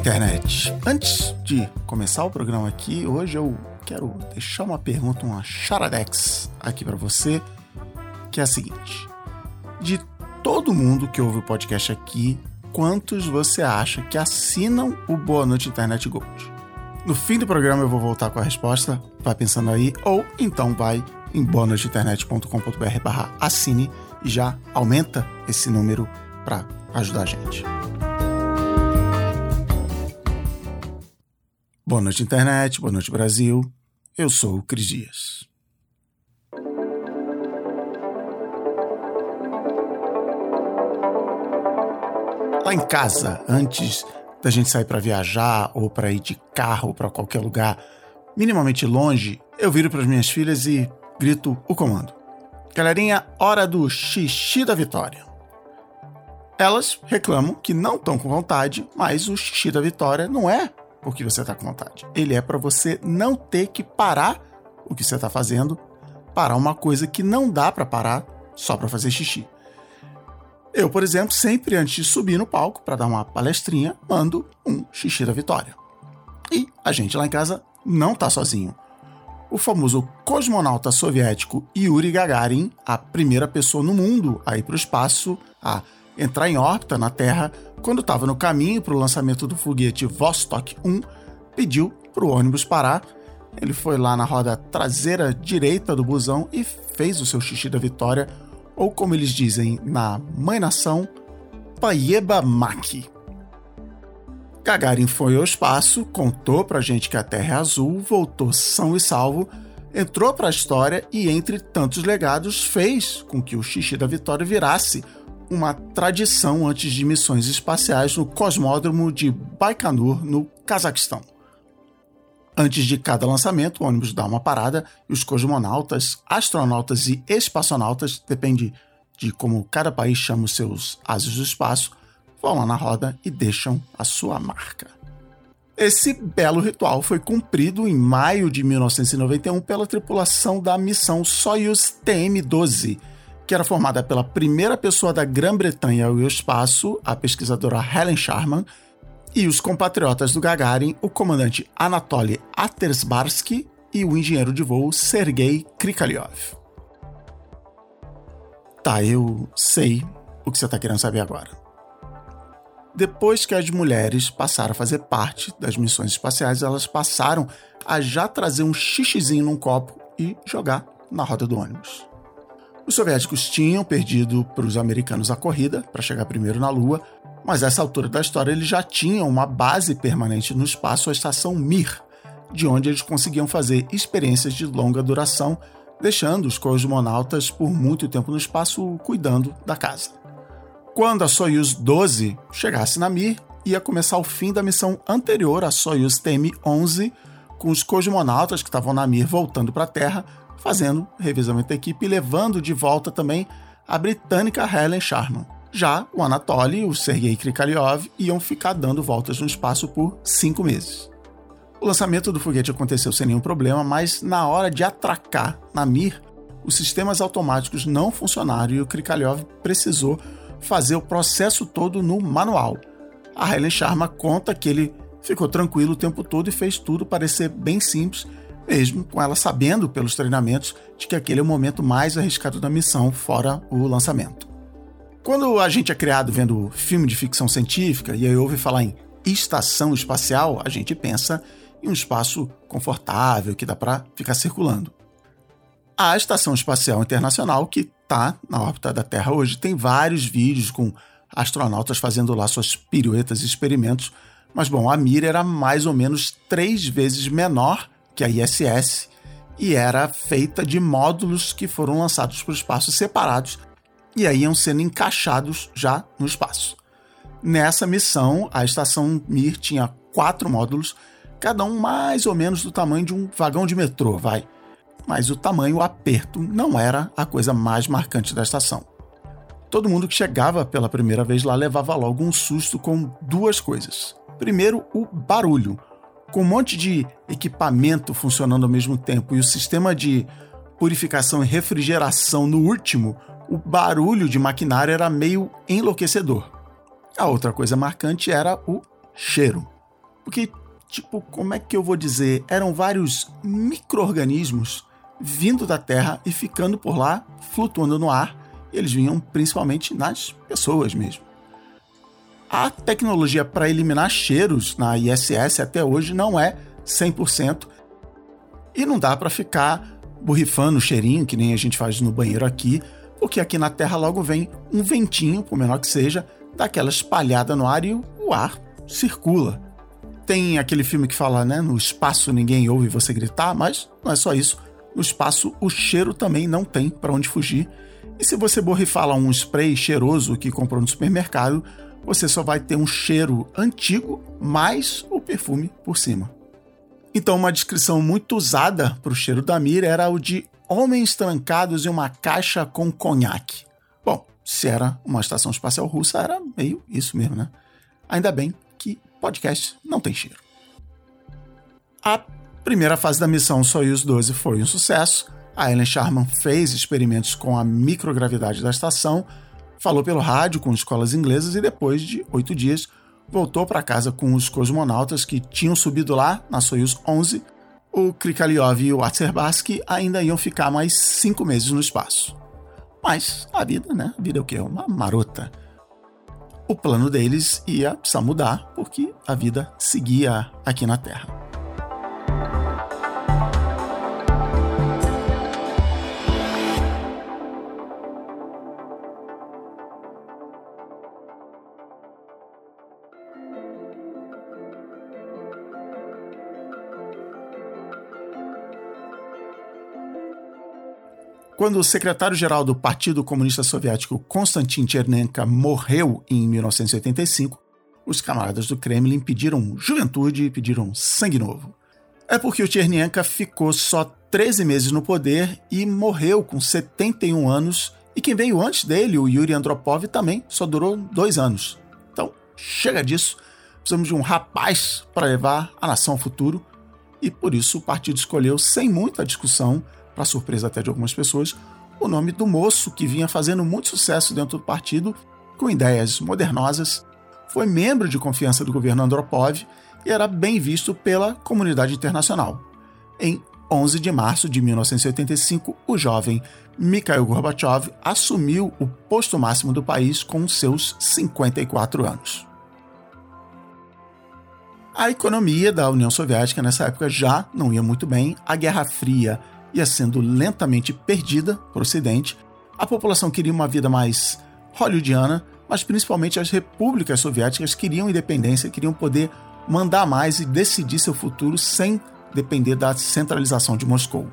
internet. Antes de começar o programa aqui, hoje eu quero deixar uma pergunta, uma charadex aqui para você, que é a seguinte: de todo mundo que ouve o podcast aqui, quantos você acha que assinam o Boa Noite Internet Gold? No fim do programa eu vou voltar com a resposta, vai pensando aí, ou então vai em boanoiteinternet.com.br barra assine e já aumenta esse número para ajudar a gente. Boa noite, internet. Boa noite, Brasil. Eu sou o Cris Dias. Lá em casa, antes da gente sair para viajar ou para ir de carro para qualquer lugar minimamente longe, eu viro para as minhas filhas e grito o comando. Galerinha, hora do xixi da vitória. Elas reclamam que não estão com vontade, mas o xixi da vitória não é porque você está com vontade. Ele é para você não ter que parar o que você está fazendo, parar uma coisa que não dá para parar só para fazer xixi. Eu, por exemplo, sempre antes de subir no palco para dar uma palestrinha, mando um xixi da vitória. E a gente lá em casa não tá sozinho. O famoso cosmonauta soviético Yuri Gagarin, a primeira pessoa no mundo a ir para o espaço, a entrar em órbita na Terra, quando estava no caminho para o lançamento do foguete Vostok 1, pediu para o ônibus parar. Ele foi lá na roda traseira direita do busão e fez o seu xixi da vitória, ou como eles dizem na Mãe Nação, Paieba Maki. Gagarin foi ao espaço, contou pra gente que a Terra é azul, voltou são e salvo, entrou para a história e, entre tantos legados, fez com que o xixi da vitória virasse uma tradição antes de missões espaciais no cosmódromo de Baikonur, no Cazaquistão. Antes de cada lançamento, o ônibus dá uma parada e os cosmonautas, astronautas e espaçonautas, depende de como cada país chama os seus ases do espaço, vão lá na roda e deixam a sua marca. Esse belo ritual foi cumprido em maio de 1991 pela tripulação da missão Soyuz TM-12, que era formada pela primeira pessoa da Grã-Bretanha ao espaço, a pesquisadora Helen Sharman, e os compatriotas do Gagarin, o comandante Anatoly Atersbarsky e o engenheiro de voo Sergei Krikalev. Tá, eu sei o que você está querendo saber agora. Depois que as mulheres passaram a fazer parte das missões espaciais, elas passaram a já trazer um xixizinho num copo e jogar na roda do ônibus. Os soviéticos tinham perdido para os americanos a corrida para chegar primeiro na Lua, mas essa altura da história eles já tinham uma base permanente no espaço, a estação Mir, de onde eles conseguiam fazer experiências de longa duração, deixando os cosmonautas por muito tempo no espaço cuidando da casa. Quando a Soyuz 12 chegasse na Mir, ia começar o fim da missão anterior à Soyuz TM-11, com os cosmonautas que estavam na Mir voltando para a Terra fazendo revezamento da equipe e levando de volta também a britânica Helen Sharman. Já o Anatoly e o Sergei Krikalev iam ficar dando voltas no espaço por cinco meses. O lançamento do foguete aconteceu sem nenhum problema, mas na hora de atracar na Mir, os sistemas automáticos não funcionaram e o Krikalev precisou fazer o processo todo no manual. A Helen Sharma conta que ele ficou tranquilo o tempo todo e fez tudo parecer bem simples mesmo com ela sabendo pelos treinamentos de que aquele é o momento mais arriscado da missão, fora o lançamento. Quando a gente é criado vendo filme de ficção científica e aí ouve falar em estação espacial, a gente pensa em um espaço confortável que dá para ficar circulando. A Estação Espacial Internacional, que está na órbita da Terra hoje, tem vários vídeos com astronautas fazendo lá suas piruetas e experimentos, mas bom, a mira era mais ou menos três vezes menor que é a ISS, e era feita de módulos que foram lançados para o espaço separados e aí iam sendo encaixados já no espaço. Nessa missão, a estação Mir tinha quatro módulos, cada um mais ou menos do tamanho de um vagão de metrô, vai. Mas o tamanho, o aperto, não era a coisa mais marcante da estação. Todo mundo que chegava pela primeira vez lá levava logo um susto com duas coisas. Primeiro, o barulho com um monte de equipamento funcionando ao mesmo tempo e o sistema de purificação e refrigeração no último, o barulho de maquinário era meio enlouquecedor. A outra coisa marcante era o cheiro. Porque, tipo, como é que eu vou dizer? Eram vários micro-organismos vindo da Terra e ficando por lá, flutuando no ar, e eles vinham principalmente nas pessoas mesmo. A tecnologia para eliminar cheiros na ISS até hoje não é 100%, e não dá para ficar borrifando o cheirinho, que nem a gente faz no banheiro aqui, porque aqui na Terra logo vem um ventinho, por menor que seja, daquela espalhada no ar e o ar circula. Tem aquele filme que fala, né, no espaço ninguém ouve você gritar, mas não é só isso no espaço o cheiro também não tem para onde fugir. E se você borrifar lá um spray cheiroso que comprou no supermercado, você só vai ter um cheiro antigo mais o perfume por cima. Então, uma descrição muito usada para o cheiro da Mir era o de homens trancados em uma caixa com conhaque. Bom, se era uma estação espacial russa, era meio isso mesmo, né? Ainda bem que podcast não tem cheiro. A Primeira fase da missão Soyuz 12 foi um sucesso. A Ellen Sharman fez experimentos com a microgravidade da estação, falou pelo rádio com escolas inglesas e depois de oito dias voltou para casa com os cosmonautas que tinham subido lá na Soyuz 11. O Krikaliov e o Atserbatsky ainda iam ficar mais cinco meses no espaço. Mas a vida, né? A vida é o quê? Uma marota. O plano deles ia precisar mudar porque a vida seguia aqui na Terra. Quando o secretário-geral do Partido Comunista Soviético Konstantin Chernenka morreu em 1985, os camaradas do Kremlin pediram juventude e pediram sangue novo. É porque o Chernenka ficou só 13 meses no poder e morreu com 71 anos, e quem veio antes dele, o Yuri Andropov, também só durou dois anos. Então, chega disso. Precisamos de um rapaz para levar a nação ao futuro, e por isso o partido escolheu, sem muita discussão, para surpresa até de algumas pessoas, o nome do moço que vinha fazendo muito sucesso dentro do partido, com ideias modernosas, foi membro de confiança do governo Andropov e era bem visto pela comunidade internacional. Em 11 de março de 1985, o jovem Mikhail Gorbachev assumiu o posto máximo do país com seus 54 anos. A economia da União Soviética nessa época já não ia muito bem, a Guerra Fria ia sendo lentamente perdida para o Ocidente. A população queria uma vida mais hollywoodiana, mas principalmente as repúblicas soviéticas queriam independência, queriam poder mandar mais e decidir seu futuro sem depender da centralização de Moscou.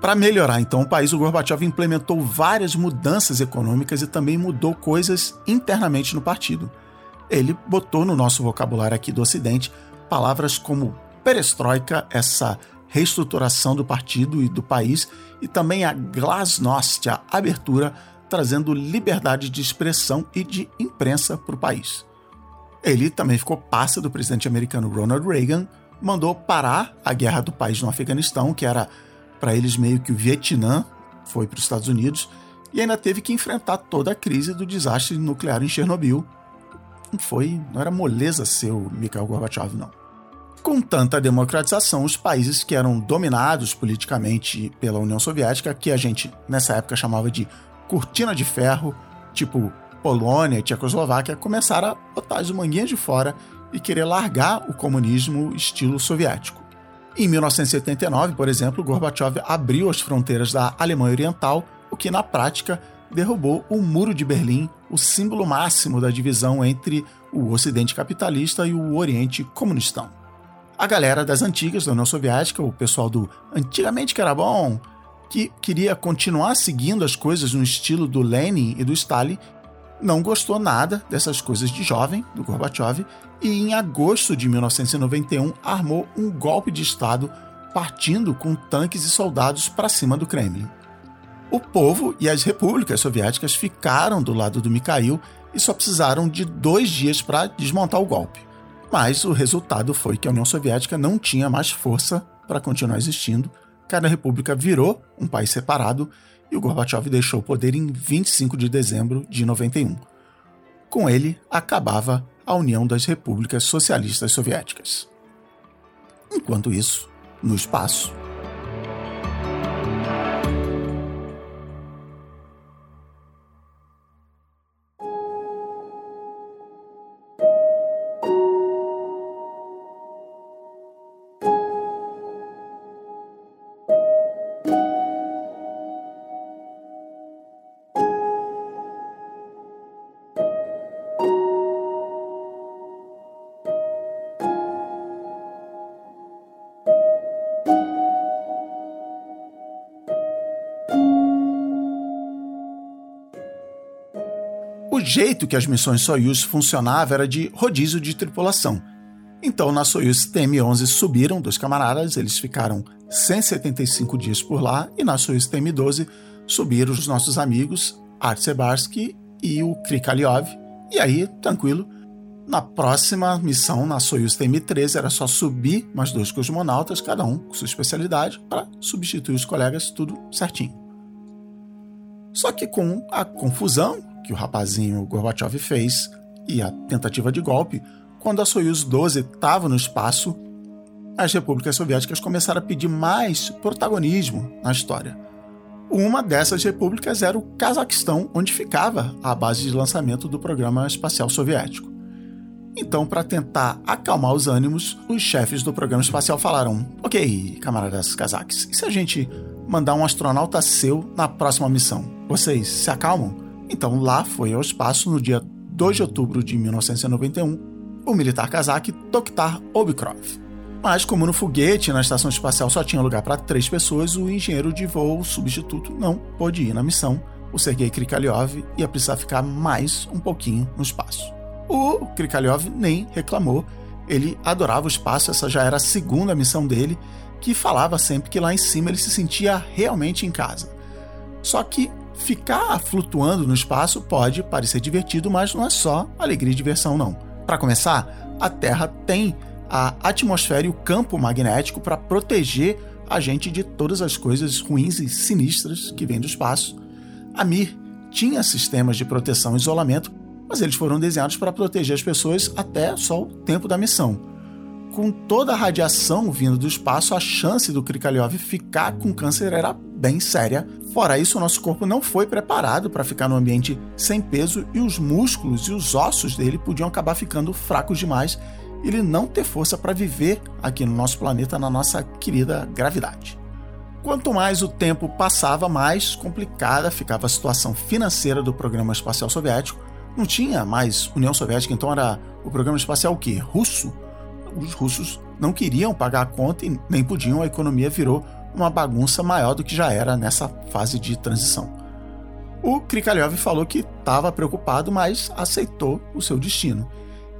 Para melhorar então o país, o Gorbachev implementou várias mudanças econômicas e também mudou coisas internamente no partido. Ele botou no nosso vocabulário aqui do Ocidente palavras como perestroika, essa reestruturação do partido e do país, e também a glasnost, a abertura, trazendo liberdade de expressão e de imprensa para o país. Ele também ficou passa do presidente americano Ronald Reagan, mandou parar a guerra do país no Afeganistão, que era para eles meio que o Vietnã, foi para os Estados Unidos, e ainda teve que enfrentar toda a crise do desastre nuclear em Chernobyl. Não foi, não era moleza ser o Mikhail Gorbachev, não. Com tanta democratização, os países que eram dominados politicamente pela União Soviética, que a gente nessa época chamava de cortina de ferro, tipo Polônia e Tchecoslováquia, começaram a botar as manguinhas de fora e querer largar o comunismo estilo soviético. Em 1979, por exemplo, Gorbachev abriu as fronteiras da Alemanha Oriental, o que na prática derrubou o Muro de Berlim, o símbolo máximo da divisão entre o Ocidente capitalista e o Oriente comunistão a galera das antigas da União Soviética, o pessoal do antigamente que era bom, que queria continuar seguindo as coisas no estilo do Lenin e do Stalin, não gostou nada dessas coisas de jovem, do Gorbachev, e em agosto de 1991 armou um golpe de Estado partindo com tanques e soldados para cima do Kremlin. O povo e as repúblicas soviéticas ficaram do lado do Mikhail e só precisaram de dois dias para desmontar o golpe. Mas o resultado foi que a União Soviética não tinha mais força para continuar existindo, cada república virou um país separado e o Gorbachev deixou o poder em 25 de dezembro de 91. Com ele, acabava a União das Repúblicas Socialistas Soviéticas. Enquanto isso, no espaço, O jeito que as missões Soyuz funcionavam era de rodízio de tripulação. Então, na Soyuz TM-11 subiram dois camaradas, eles ficaram 175 dias por lá, e na Soyuz TM-12 subiram os nossos amigos Art Sebarsky e o Krikaliov. E aí, tranquilo, na próxima missão, na Soyuz TM-13, era só subir mais dois cosmonautas, cada um com sua especialidade, para substituir os colegas, tudo certinho. Só que com a confusão que o rapazinho Gorbachev fez e a tentativa de golpe, quando a Soyuz 12 estava no espaço, as repúblicas soviéticas começaram a pedir mais protagonismo na história. Uma dessas repúblicas era o Cazaquistão, onde ficava a base de lançamento do programa espacial soviético. Então, para tentar acalmar os ânimos, os chefes do programa espacial falaram: Ok, camaradas cazaques, e se a gente mandar um astronauta seu na próxima missão? Vocês se acalmam? Então lá foi ao espaço no dia 2 de outubro de 1991 o militar cazaque Tokhtar Obikrov. Mas como no foguete na estação espacial só tinha lugar para três pessoas, o engenheiro de voo substituto não pôde ir na missão. O Sergei Krikaliov ia precisar ficar mais um pouquinho no espaço. O Krikaliov nem reclamou, ele adorava o espaço, essa já era a segunda missão dele, que falava sempre que lá em cima ele se sentia realmente em casa. Só que Ficar flutuando no espaço pode parecer divertido, mas não é só alegria e diversão, não. Para começar, a Terra tem a atmosfera e o campo magnético para proteger a gente de todas as coisas ruins e sinistras que vêm do espaço. A Mir tinha sistemas de proteção e isolamento, mas eles foram desenhados para proteger as pessoas até só o tempo da missão. Com toda a radiação vindo do espaço, a chance do Krikalev ficar com câncer era bem séria. Fora isso, o nosso corpo não foi preparado para ficar num ambiente sem peso e os músculos e os ossos dele podiam acabar ficando fracos demais e ele não ter força para viver aqui no nosso planeta, na nossa querida gravidade. Quanto mais o tempo passava, mais complicada ficava a situação financeira do programa espacial soviético. Não tinha mais União Soviética, então era o programa espacial o quê? Russo? Os russos não queriam pagar a conta e nem podiam, a economia virou uma bagunça maior do que já era nessa fase de transição. O Krikalev falou que estava preocupado, mas aceitou o seu destino.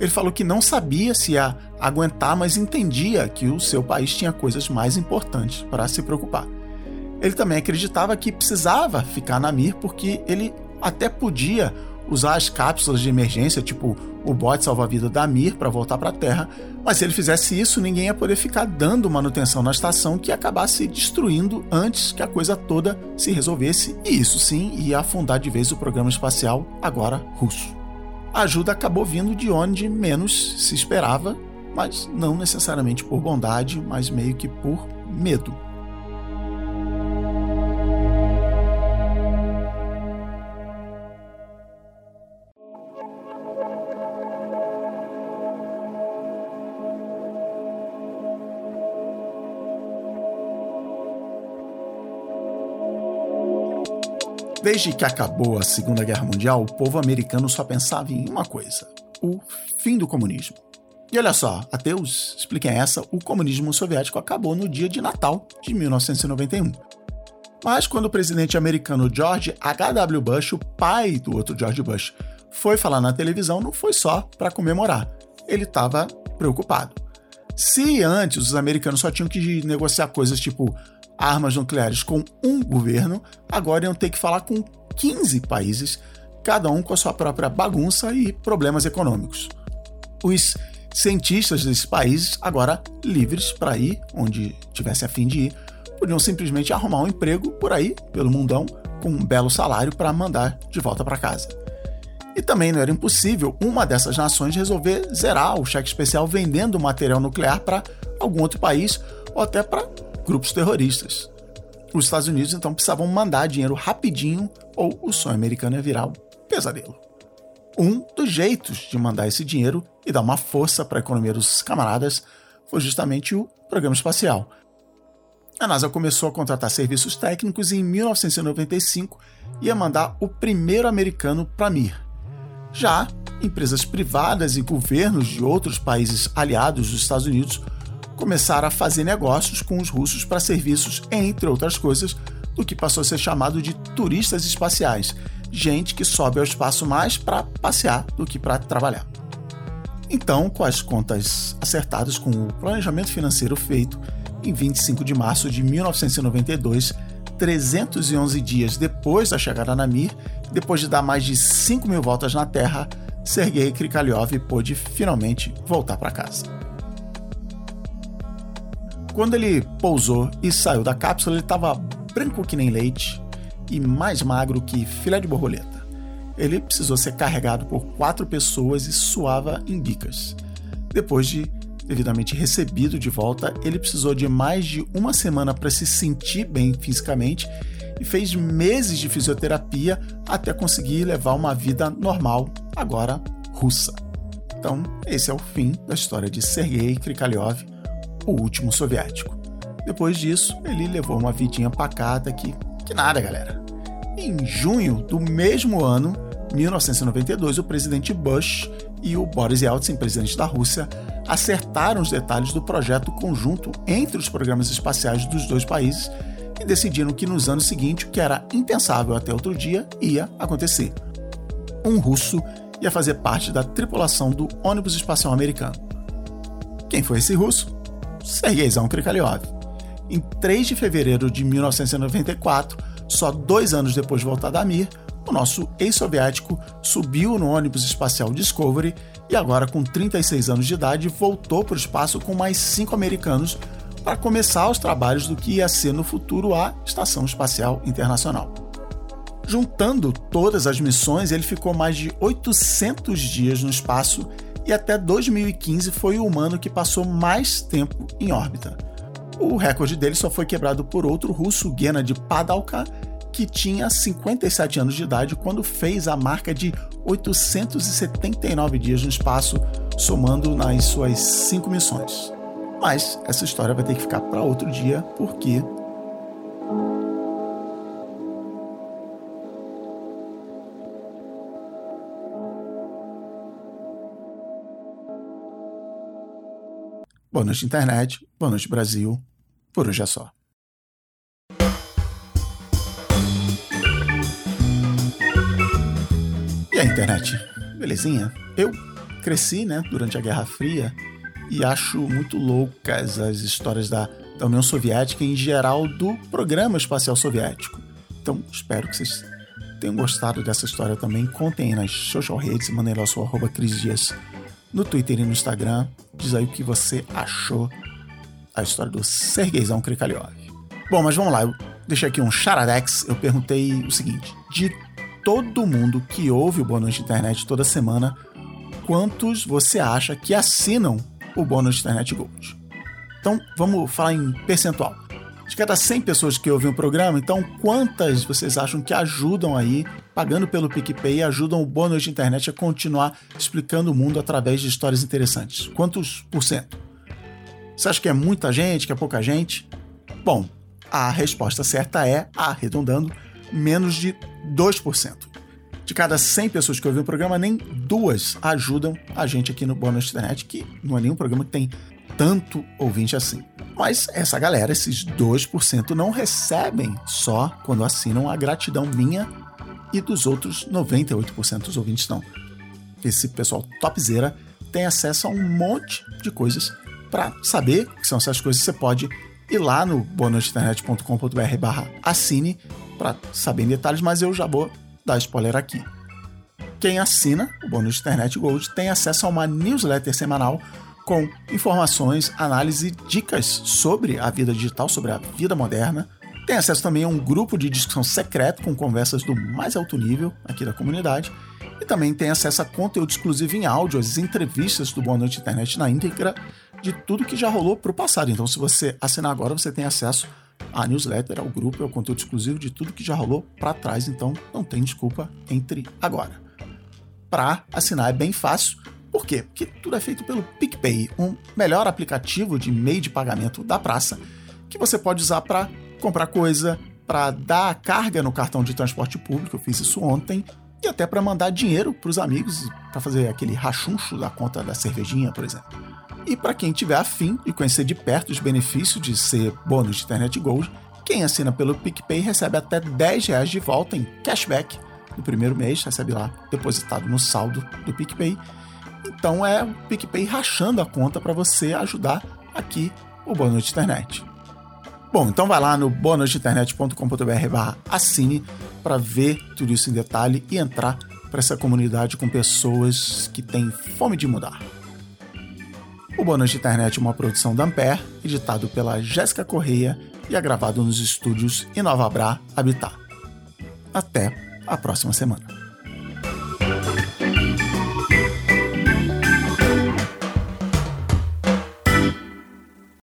Ele falou que não sabia se ia aguentar, mas entendia que o seu país tinha coisas mais importantes para se preocupar. Ele também acreditava que precisava ficar na Mir porque ele até podia usar as cápsulas de emergência, tipo o bote salva-vida da Mir, para voltar para a Terra, mas se ele fizesse isso, ninguém ia poder ficar dando manutenção na estação que ia acabar se destruindo antes que a coisa toda se resolvesse, e isso sim ia afundar de vez o programa espacial, agora russo. A ajuda acabou vindo de onde menos se esperava, mas não necessariamente por bondade, mas meio que por medo. Desde que acabou a Segunda Guerra Mundial, o povo americano só pensava em uma coisa: o fim do comunismo. E olha só, ateus, expliquem essa: o comunismo soviético acabou no dia de Natal de 1991. Mas quando o presidente americano George H.W. Bush, o pai do outro George Bush, foi falar na televisão, não foi só para comemorar. Ele estava preocupado. Se antes os americanos só tinham que negociar coisas tipo armas nucleares com um governo, agora iam ter que falar com 15 países, cada um com a sua própria bagunça e problemas econômicos. Os cientistas desses países, agora livres para ir onde tivesse a fim de ir, podiam simplesmente arrumar um emprego por aí, pelo mundão, com um belo salário para mandar de volta para casa. E também não era impossível uma dessas nações resolver zerar o cheque especial vendendo material nuclear para algum outro país ou até para grupos terroristas. Os Estados Unidos então precisavam mandar dinheiro rapidinho ou o sonho americano ia virar um pesadelo. Um dos jeitos de mandar esse dinheiro e dar uma força para a economia dos camaradas foi justamente o programa espacial. A NASA começou a contratar serviços técnicos e em 1995 ia mandar o primeiro americano para Mir. Já empresas privadas e governos de outros países aliados dos Estados Unidos começaram a fazer negócios com os russos para serviços, entre outras coisas, do que passou a ser chamado de turistas espaciais, gente que sobe ao espaço mais para passear do que para trabalhar. Então, com as contas acertadas com o planejamento financeiro feito, em 25 de março de 1992, 311 dias depois da chegada na Mir, depois de dar mais de 5 mil voltas na Terra, Sergei Krikalev pôde finalmente voltar para casa. Quando ele pousou e saiu da cápsula, ele estava branco que nem leite e mais magro que filé de borboleta. Ele precisou ser carregado por quatro pessoas e suava em bicas. Depois de devidamente recebido de volta, ele precisou de mais de uma semana para se sentir bem fisicamente e fez meses de fisioterapia até conseguir levar uma vida normal, agora russa. Então, esse é o fim da história de Sergei Krikalev, o último soviético. Depois disso, ele levou uma vidinha pacata que, que nada, galera. Em junho do mesmo ano, 1992, o presidente Bush e o Boris Yeltsin, presidente da Rússia, acertaram os detalhes do projeto conjunto entre os programas espaciais dos dois países e decidiram que nos anos seguintes o que era impensável até outro dia ia acontecer. Um russo ia fazer parte da tripulação do ônibus espacial americano. Quem foi esse russo? Sergeizão Krikalev. Em 3 de fevereiro de 1994, só dois anos depois de voltar da Mir, o nosso ex-soviético subiu no ônibus espacial Discovery e agora com 36 anos de idade voltou para o espaço com mais cinco americanos para começar os trabalhos do que ia ser no futuro a Estação Espacial Internacional. Juntando todas as missões, ele ficou mais de 800 dias no espaço e até 2015 foi o humano que passou mais tempo em órbita. O recorde dele só foi quebrado por outro russo, Gennady Padalka, que tinha 57 anos de idade quando fez a marca de 879 dias no espaço, somando nas suas cinco missões. Mas essa história vai ter que ficar para outro dia, porque Boa noite, internet. Boa noite, Brasil. Por hoje é só. E a internet? Belezinha? Eu cresci, né, durante a Guerra Fria e acho muito loucas as histórias da, da União Soviética em geral, do programa espacial soviético. Então, espero que vocês tenham gostado dessa história também. Contem nas social redes, mandem lá seu arroba Cris Dias no Twitter e no Instagram. Diz aí o que você achou a história do Sergeizão Krikalev. Bom, mas vamos lá. Eu deixei aqui um charadex. Eu perguntei o seguinte: de todo mundo que ouve o Boa Noite Internet toda semana, quantos você acha que assinam o bônus Internet Gold. Então, vamos falar em percentual. De cada 100 pessoas que ouvem o programa, então quantas vocês acham que ajudam aí, pagando pelo PicPay, ajudam o bônus de internet a continuar explicando o mundo através de histórias interessantes? Quantos por cento? Você acha que é muita gente, que é pouca gente? Bom, a resposta certa é, arredondando, menos de 2% de cada 100 pessoas que ouvem o programa, nem duas ajudam a gente aqui no Bônus Internet, que não é nenhum programa que tem tanto ouvinte assim. Mas essa galera, esses 2%, não recebem só quando assinam a gratidão minha e dos outros 98% dos ouvintes não. Esse pessoal topzera tem acesso a um monte de coisas. Para saber o que são essas coisas, você pode ir lá no bonusinternet.com.br barra assine para saber em detalhes, mas eu já vou dar spoiler aqui. Quem assina o bônus Internet Gold tem acesso a uma newsletter semanal com informações, análise e dicas sobre a vida digital, sobre a vida moderna. Tem acesso também a um grupo de discussão secreto com conversas do mais alto nível aqui da comunidade. E também tem acesso a conteúdo exclusivo em áudio, as entrevistas do Boa Noite Internet na íntegra, de tudo que já rolou para o passado. Então, se você assinar agora, você tem acesso à newsletter, ao grupo, ao conteúdo exclusivo de tudo que já rolou para trás. Então, não tem desculpa, entre agora. Para assinar é bem fácil. Por quê? Porque tudo é feito pelo PicPay, um melhor aplicativo de meio de pagamento da praça que você pode usar para comprar coisa, para dar carga no cartão de transporte público. Eu fiz isso ontem e até para mandar dinheiro para os amigos, para fazer aquele rachuncho da conta da cervejinha, por exemplo. E para quem tiver afim de conhecer de perto os benefícios de ser bônus de Internet Gold, quem assina pelo PicPay recebe até 10 reais de volta em cashback no primeiro mês, recebe lá depositado no saldo do PicPay. Então é o PicPay rachando a conta para você ajudar aqui o bônus de internet. Bom, então vai lá no bonusdeinternet.com.br assine para ver tudo isso em detalhe e entrar para essa comunidade com pessoas que têm fome de mudar. O Bônus de Internet é uma produção da Ampere, editado pela Jéssica Correia e é gravado nos estúdios Inova Bra Habitat. Até a próxima semana.